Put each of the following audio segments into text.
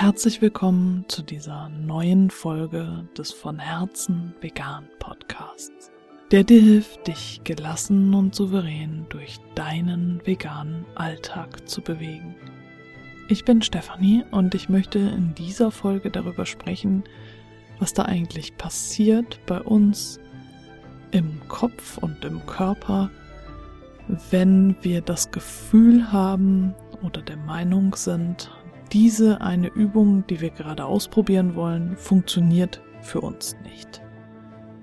herzlich willkommen zu dieser neuen Folge des von Herzen vegan Podcasts, der dir hilft, dich gelassen und souverän durch deinen veganen Alltag zu bewegen. Ich bin Stefanie und ich möchte in dieser Folge darüber sprechen, was da eigentlich passiert bei uns im Kopf und im Körper, wenn wir das Gefühl haben oder der Meinung sind, diese eine Übung, die wir gerade ausprobieren wollen, funktioniert für uns nicht.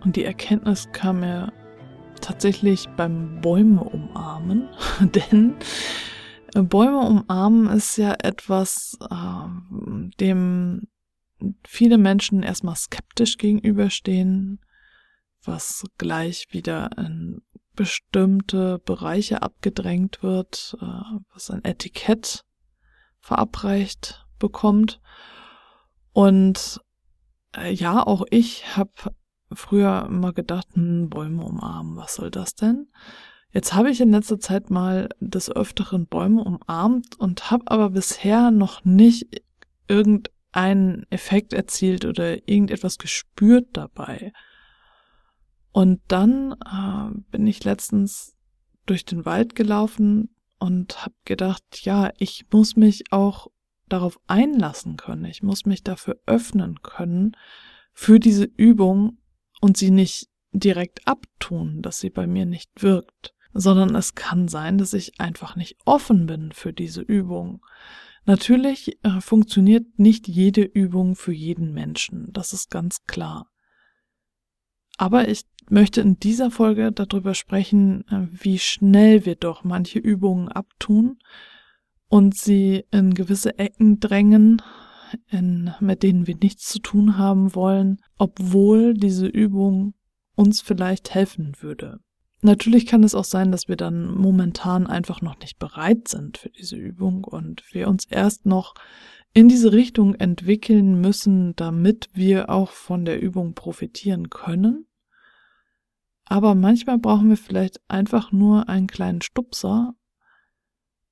Und die Erkenntnis kam mir tatsächlich beim Bäume umarmen, denn Bäume umarmen ist ja etwas, äh, dem viele Menschen erstmal skeptisch gegenüberstehen, was gleich wieder in bestimmte Bereiche abgedrängt wird, äh, was ein Etikett verabreicht bekommt. Und äh, ja, auch ich habe früher immer gedacht, hm, Bäume umarmen, was soll das denn? Jetzt habe ich in letzter Zeit mal des Öfteren Bäume umarmt und habe aber bisher noch nicht irgendeinen Effekt erzielt oder irgendetwas gespürt dabei. Und dann äh, bin ich letztens durch den Wald gelaufen und habe gedacht, ja, ich muss mich auch darauf einlassen können. Ich muss mich dafür öffnen können für diese Übung und sie nicht direkt abtun, dass sie bei mir nicht wirkt, sondern es kann sein, dass ich einfach nicht offen bin für diese Übung. Natürlich äh, funktioniert nicht jede Übung für jeden Menschen, das ist ganz klar. Aber ich möchte in dieser Folge darüber sprechen, äh, wie schnell wir doch manche Übungen abtun und sie in gewisse Ecken drängen, in, mit denen wir nichts zu tun haben wollen, obwohl diese Übung uns vielleicht helfen würde. Natürlich kann es auch sein, dass wir dann momentan einfach noch nicht bereit sind für diese Übung und wir uns erst noch in diese Richtung entwickeln müssen, damit wir auch von der Übung profitieren können. Aber manchmal brauchen wir vielleicht einfach nur einen kleinen Stupser,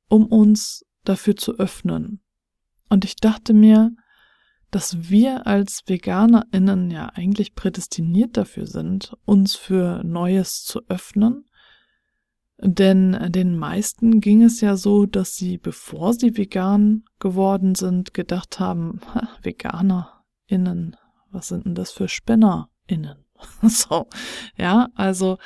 um uns dafür zu öffnen. Und ich dachte mir, dass wir als VeganerInnen ja eigentlich prädestiniert dafür sind, uns für Neues zu öffnen. Denn den meisten ging es ja so, dass sie, bevor sie vegan geworden sind, gedacht haben, VeganerInnen, was sind denn das für SpinnerInnen? so, ja, also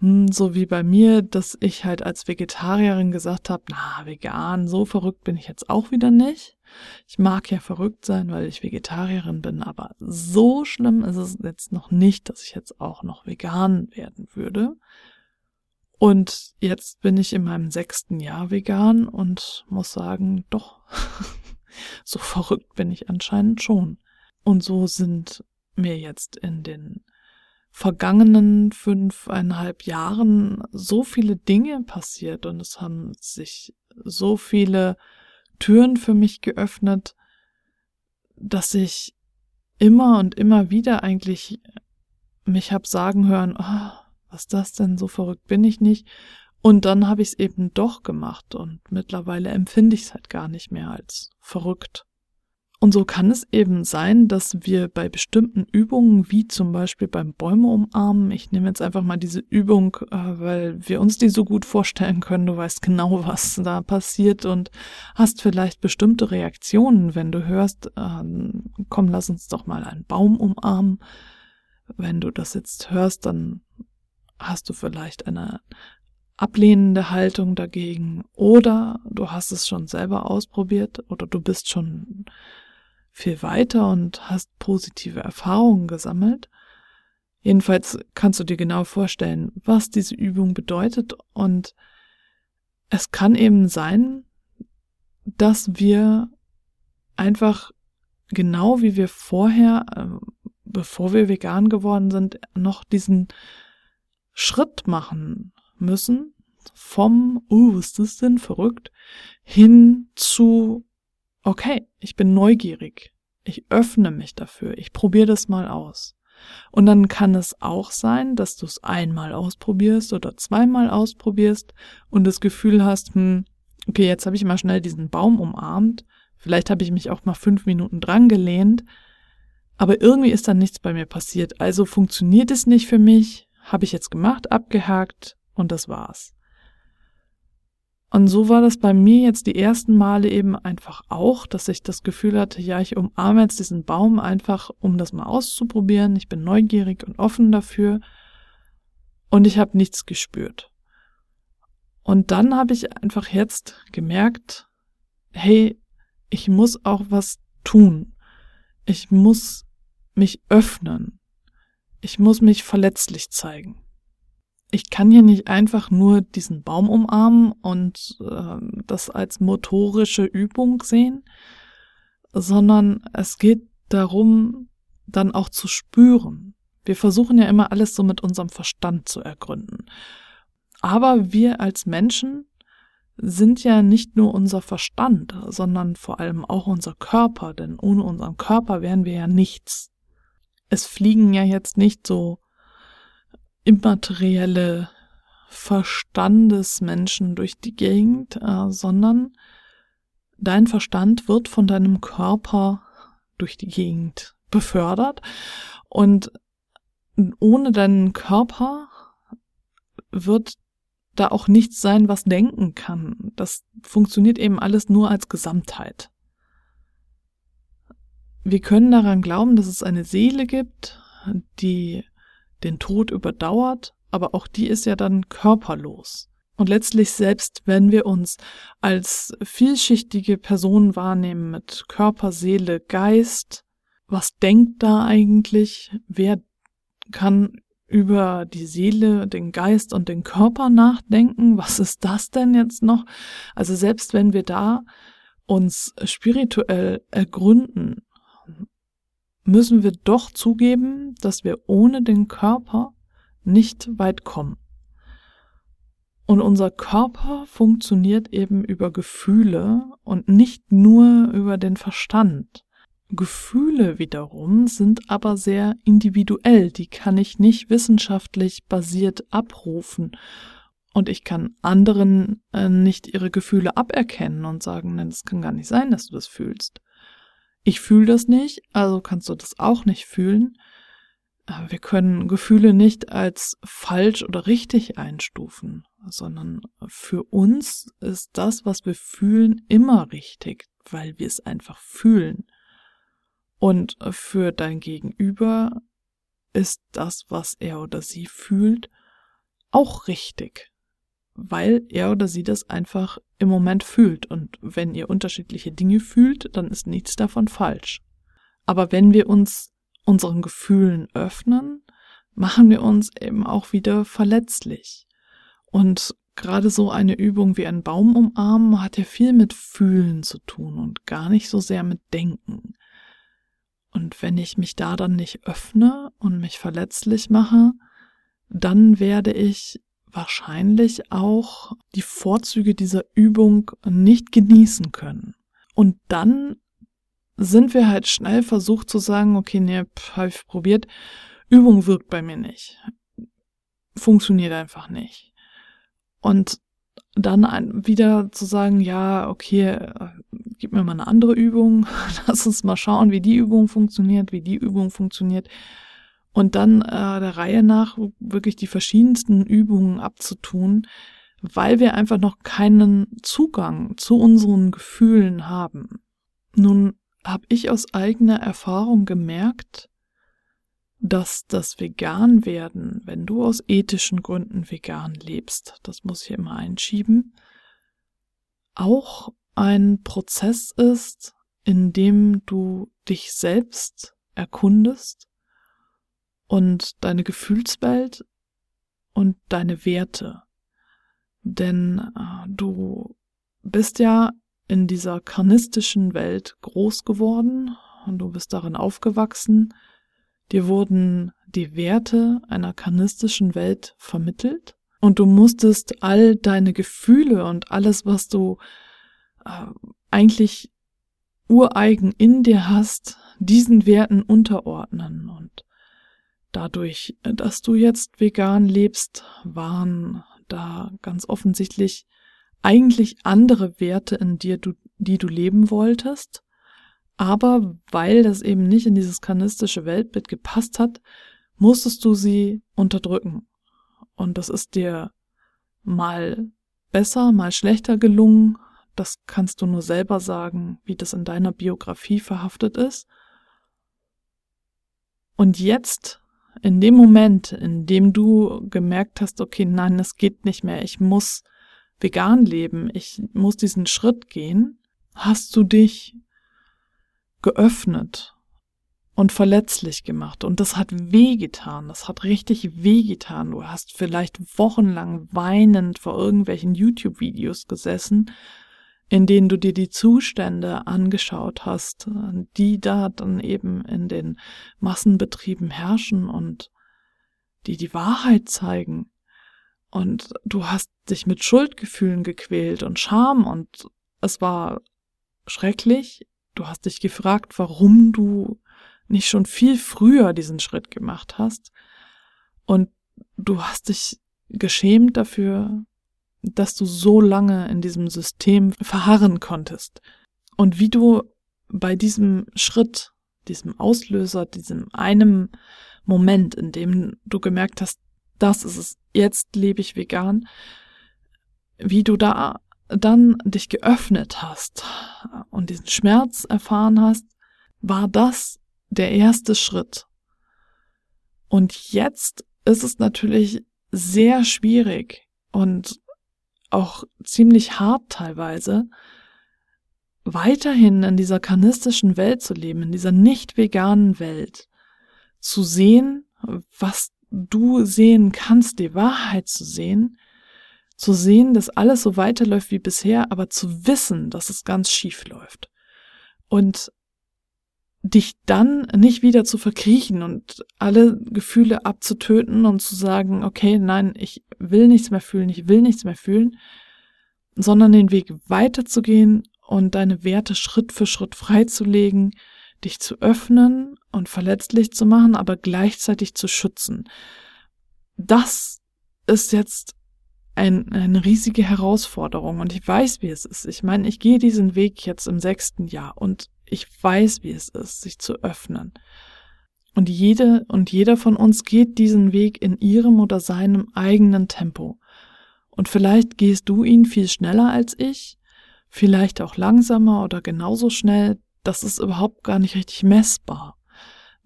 hm, so wie bei mir, dass ich halt als Vegetarierin gesagt habe, na, vegan, so verrückt bin ich jetzt auch wieder nicht. Ich mag ja verrückt sein, weil ich Vegetarierin bin, aber so schlimm ist es jetzt noch nicht, dass ich jetzt auch noch vegan werden würde. Und jetzt bin ich in meinem sechsten Jahr vegan und muss sagen, doch, so verrückt bin ich anscheinend schon. Und so sind mir jetzt in den vergangenen fünfeinhalb Jahren so viele Dinge passiert und es haben sich so viele Türen für mich geöffnet, dass ich immer und immer wieder eigentlich mich hab sagen hören, oh, was das denn, so verrückt bin ich nicht. Und dann habe ich es eben doch gemacht und mittlerweile empfinde ich es halt gar nicht mehr als verrückt. Und so kann es eben sein, dass wir bei bestimmten Übungen, wie zum Beispiel beim Bäume umarmen, ich nehme jetzt einfach mal diese Übung, äh, weil wir uns die so gut vorstellen können, du weißt genau, was da passiert und hast vielleicht bestimmte Reaktionen, wenn du hörst, ähm, komm, lass uns doch mal einen Baum umarmen. Wenn du das jetzt hörst, dann hast du vielleicht eine ablehnende Haltung dagegen oder du hast es schon selber ausprobiert oder du bist schon viel weiter und hast positive Erfahrungen gesammelt. Jedenfalls kannst du dir genau vorstellen, was diese Übung bedeutet und es kann eben sein, dass wir einfach genau wie wir vorher, äh, bevor wir vegan geworden sind, noch diesen Schritt machen müssen vom, uh, ist das denn verrückt, hin zu, okay, ich bin neugierig, ich öffne mich dafür, ich probiere das mal aus. Und dann kann es auch sein, dass du es einmal ausprobierst oder zweimal ausprobierst und das Gefühl hast, hm, okay, jetzt habe ich mal schnell diesen Baum umarmt, Vielleicht habe ich mich auch mal fünf Minuten dran gelehnt, aber irgendwie ist dann nichts bei mir passiert. Also funktioniert es nicht für mich, habe ich jetzt gemacht, abgehakt und das war's. Und so war das bei mir jetzt die ersten Male eben einfach auch, dass ich das Gefühl hatte, ja, ich umarme jetzt diesen Baum einfach, um das mal auszuprobieren. Ich bin neugierig und offen dafür. Und ich habe nichts gespürt. Und dann habe ich einfach jetzt gemerkt, hey, ich muss auch was tun. Ich muss mich öffnen. Ich muss mich verletzlich zeigen ich kann hier nicht einfach nur diesen Baum umarmen und äh, das als motorische Übung sehen, sondern es geht darum, dann auch zu spüren. Wir versuchen ja immer alles so mit unserem Verstand zu ergründen. Aber wir als Menschen sind ja nicht nur unser Verstand, sondern vor allem auch unser Körper, denn ohne unseren Körper wären wir ja nichts. Es fliegen ja jetzt nicht so immaterielle Verstandesmenschen durch die Gegend, äh, sondern dein Verstand wird von deinem Körper durch die Gegend befördert und ohne deinen Körper wird da auch nichts sein, was denken kann. Das funktioniert eben alles nur als Gesamtheit. Wir können daran glauben, dass es eine Seele gibt, die den Tod überdauert, aber auch die ist ja dann körperlos. Und letztlich selbst, wenn wir uns als vielschichtige Person wahrnehmen mit Körper, Seele, Geist, was denkt da eigentlich? Wer kann über die Seele, den Geist und den Körper nachdenken? Was ist das denn jetzt noch? Also selbst wenn wir da uns spirituell ergründen, müssen wir doch zugeben, dass wir ohne den Körper nicht weit kommen. Und unser Körper funktioniert eben über Gefühle und nicht nur über den Verstand. Gefühle wiederum sind aber sehr individuell, die kann ich nicht wissenschaftlich basiert abrufen. Und ich kann anderen äh, nicht ihre Gefühle aberkennen und sagen, nein, das kann gar nicht sein, dass du das fühlst. Ich fühle das nicht, also kannst du das auch nicht fühlen. Wir können Gefühle nicht als falsch oder richtig einstufen, sondern für uns ist das, was wir fühlen, immer richtig, weil wir es einfach fühlen. Und für dein Gegenüber ist das, was er oder sie fühlt, auch richtig, weil er oder sie das einfach im Moment fühlt. Und wenn ihr unterschiedliche Dinge fühlt, dann ist nichts davon falsch. Aber wenn wir uns unseren Gefühlen öffnen, machen wir uns eben auch wieder verletzlich. Und gerade so eine Übung wie ein Baum umarmen hat ja viel mit Fühlen zu tun und gar nicht so sehr mit Denken. Und wenn ich mich da dann nicht öffne und mich verletzlich mache, dann werde ich wahrscheinlich auch die Vorzüge dieser Übung nicht genießen können. Und dann sind wir halt schnell versucht zu sagen, okay, nee, habe ich probiert, Übung wirkt bei mir nicht. Funktioniert einfach nicht. Und dann wieder zu sagen, ja, okay, gib mir mal eine andere Übung, lass uns mal schauen, wie die Übung funktioniert, wie die Übung funktioniert und dann äh, der Reihe nach wirklich die verschiedensten Übungen abzutun, weil wir einfach noch keinen Zugang zu unseren Gefühlen haben. Nun habe ich aus eigener Erfahrung gemerkt, dass das Vegan werden, wenn du aus ethischen Gründen vegan lebst, das muss ich immer einschieben, auch ein Prozess ist, in dem du dich selbst erkundest und deine Gefühlswelt und deine Werte. Denn äh, du bist ja in dieser karnistischen Welt groß geworden und du bist darin aufgewachsen. Dir wurden die Werte einer karnistischen Welt vermittelt und du musstest all deine Gefühle und alles, was du äh, eigentlich ureigen in dir hast, diesen Werten unterordnen und dadurch, dass du jetzt vegan lebst, waren da ganz offensichtlich eigentlich andere Werte in dir, die du leben wolltest, aber weil das eben nicht in dieses kanistische Weltbild gepasst hat, musstest du sie unterdrücken. Und das ist dir mal besser, mal schlechter gelungen. Das kannst du nur selber sagen, wie das in deiner Biografie verhaftet ist. Und jetzt, in dem Moment, in dem du gemerkt hast, okay, nein, es geht nicht mehr, ich muss vegan leben, ich muss diesen Schritt gehen, hast du dich geöffnet und verletzlich gemacht. Und das hat wehgetan. Das hat richtig wehgetan. Du hast vielleicht wochenlang weinend vor irgendwelchen YouTube-Videos gesessen, in denen du dir die Zustände angeschaut hast, die da dann eben in den Massenbetrieben herrschen und die die Wahrheit zeigen. Und du hast dich mit Schuldgefühlen gequält und Scham und es war schrecklich. Du hast dich gefragt, warum du nicht schon viel früher diesen Schritt gemacht hast. Und du hast dich geschämt dafür, dass du so lange in diesem System verharren konntest. Und wie du bei diesem Schritt, diesem Auslöser, diesem einem Moment, in dem du gemerkt hast, das ist es, jetzt lebe ich vegan, wie du da dann dich geöffnet hast und diesen Schmerz erfahren hast, war das der erste Schritt. Und jetzt ist es natürlich sehr schwierig und auch ziemlich hart teilweise, weiterhin in dieser kanistischen Welt zu leben, in dieser nicht veganen Welt, zu sehen, was du sehen kannst, die Wahrheit zu sehen, zu sehen, dass alles so weiterläuft wie bisher, aber zu wissen, dass es ganz schief läuft. Und dich dann nicht wieder zu verkriechen und alle Gefühle abzutöten und zu sagen, okay, nein, ich will nichts mehr fühlen, ich will nichts mehr fühlen, sondern den Weg weiterzugehen und deine Werte Schritt für Schritt freizulegen, dich zu öffnen und verletzlich zu machen, aber gleichzeitig zu schützen. Das ist jetzt ein, eine riesige Herausforderung und ich weiß, wie es ist. Ich meine, ich gehe diesen Weg jetzt im sechsten Jahr und ich weiß, wie es ist, sich zu öffnen. Und jede und jeder von uns geht diesen Weg in ihrem oder seinem eigenen Tempo. Und vielleicht gehst du ihn viel schneller als ich, vielleicht auch langsamer oder genauso schnell. Das ist überhaupt gar nicht richtig messbar.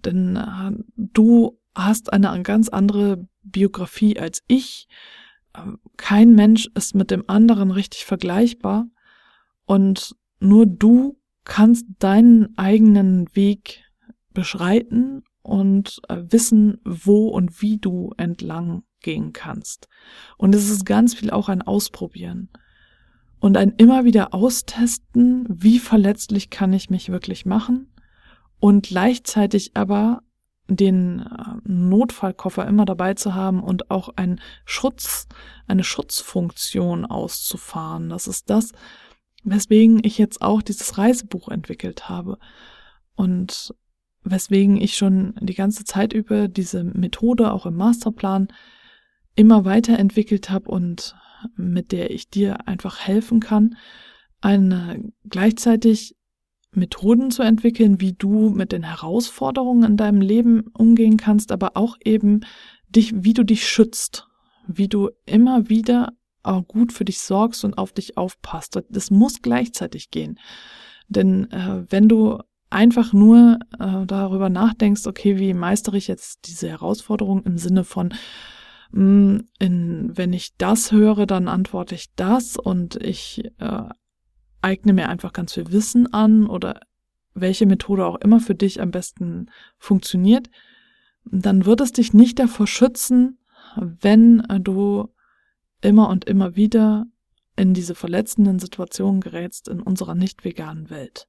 Denn äh, du hast eine ganz andere Biografie als ich. Kein Mensch ist mit dem anderen richtig vergleichbar. Und nur du kannst deinen eigenen Weg beschreiten und äh, wissen, wo und wie du entlang gehen kannst. Und es ist ganz viel auch ein Ausprobieren und ein immer wieder austesten, wie verletzlich kann ich mich wirklich machen und gleichzeitig aber den äh, Notfallkoffer immer dabei zu haben und auch ein Schutz, eine Schutzfunktion auszufahren. Das ist das, weswegen ich jetzt auch dieses Reisebuch entwickelt habe und weswegen ich schon die ganze Zeit über diese Methode auch im Masterplan immer weiterentwickelt habe und mit der ich dir einfach helfen kann, eine gleichzeitig Methoden zu entwickeln, wie du mit den Herausforderungen in deinem Leben umgehen kannst, aber auch eben dich, wie du dich schützt, wie du immer wieder auch gut für dich sorgst und auf dich aufpasst. Das muss gleichzeitig gehen. Denn äh, wenn du einfach nur äh, darüber nachdenkst, okay, wie meistere ich jetzt diese Herausforderung im Sinne von, mh, hm, in, wenn ich das höre, dann antworte ich das und ich äh, eigne mir einfach ganz viel Wissen an oder welche Methode auch immer für dich am besten funktioniert, dann wird es dich nicht davor schützen, wenn äh, du immer und immer wieder in diese verletzenden Situationen gerätst in unserer nicht veganen Welt.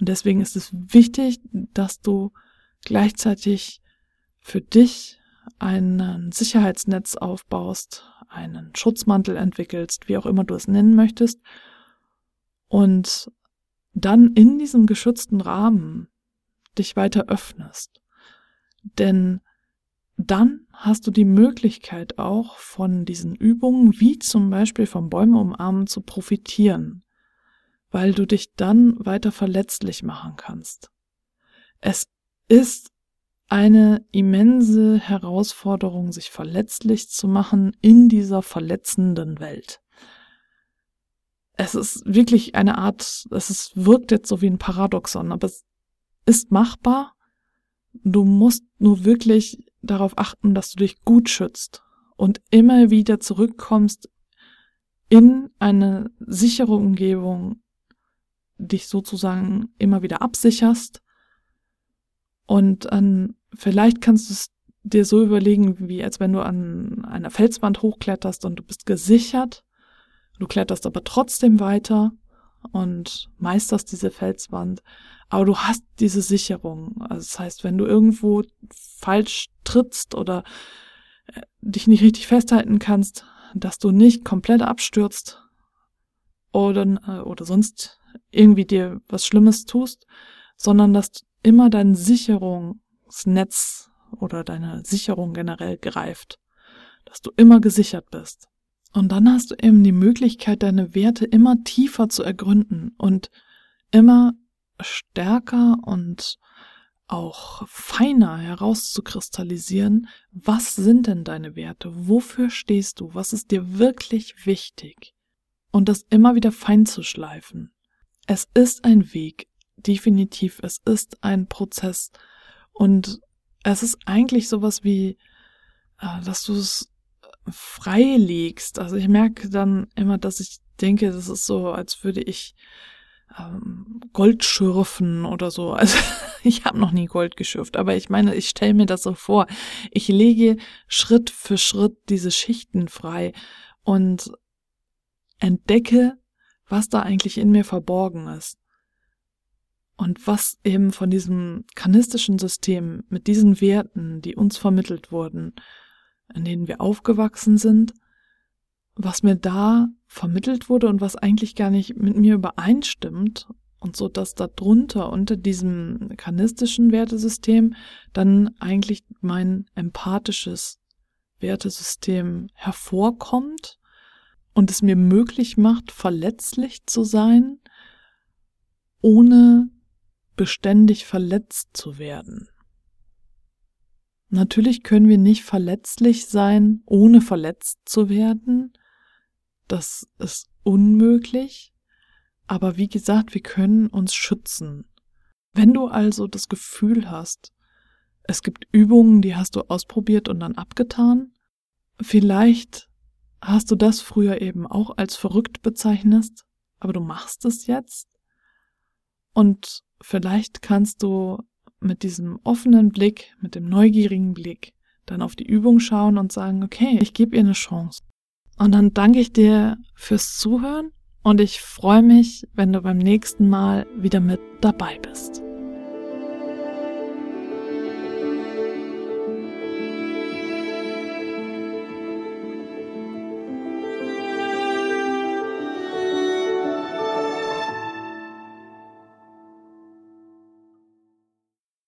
Und deswegen ist es wichtig, dass du gleichzeitig für dich ein Sicherheitsnetz aufbaust, einen Schutzmantel entwickelst, wie auch immer du es nennen möchtest, und dann in diesem geschützten Rahmen dich weiter öffnest. Denn dann hast du die Möglichkeit auch von diesen Übungen, wie zum Beispiel vom Bäume umarmen, zu profitieren. Weil du dich dann weiter verletzlich machen kannst. Es ist eine immense Herausforderung, sich verletzlich zu machen in dieser verletzenden Welt. Es ist wirklich eine Art, es ist, wirkt jetzt so wie ein Paradoxon, aber es ist machbar. Du musst nur wirklich darauf achten, dass du dich gut schützt und immer wieder zurückkommst in eine sichere Umgebung, dich sozusagen immer wieder absicherst. Und ähm, vielleicht kannst du es dir so überlegen, wie als wenn du an einer Felswand hochkletterst und du bist gesichert, du kletterst aber trotzdem weiter und meisterst diese Felswand, aber du hast diese Sicherung. Also das heißt, wenn du irgendwo falsch trittst oder äh, dich nicht richtig festhalten kannst, dass du nicht komplett abstürzt oder, äh, oder sonst irgendwie dir was Schlimmes tust, sondern dass immer dein Sicherungsnetz oder deine Sicherung generell greift, dass du immer gesichert bist. Und dann hast du eben die Möglichkeit, deine Werte immer tiefer zu ergründen und immer stärker und auch feiner herauszukristallisieren, was sind denn deine Werte, wofür stehst du, was ist dir wirklich wichtig und das immer wieder fein zu schleifen. Es ist ein Weg, definitiv, es ist ein Prozess und es ist eigentlich sowas wie, äh, dass du es freilegst. Also ich merke dann immer, dass ich denke, das ist so, als würde ich ähm, Gold schürfen oder so. Also ich habe noch nie Gold geschürft, aber ich meine, ich stelle mir das so vor. Ich lege Schritt für Schritt diese Schichten frei und entdecke, was da eigentlich in mir verborgen ist. Und was eben von diesem kanistischen System mit diesen Werten, die uns vermittelt wurden, in denen wir aufgewachsen sind, was mir da vermittelt wurde und was eigentlich gar nicht mit mir übereinstimmt und so, dass da drunter unter diesem kanistischen Wertesystem dann eigentlich mein empathisches Wertesystem hervorkommt und es mir möglich macht, verletzlich zu sein, ohne beständig verletzt zu werden. Natürlich können wir nicht verletzlich sein, ohne verletzt zu werden. Das ist unmöglich. Aber wie gesagt, wir können uns schützen. Wenn du also das Gefühl hast, es gibt Übungen, die hast du ausprobiert und dann abgetan, vielleicht hast du das früher eben auch als verrückt bezeichnet, aber du machst es jetzt und vielleicht kannst du mit diesem offenen Blick, mit dem neugierigen Blick dann auf die Übung schauen und sagen, okay, ich gebe ihr eine Chance. Und dann danke ich dir fürs Zuhören und ich freue mich, wenn du beim nächsten Mal wieder mit dabei bist.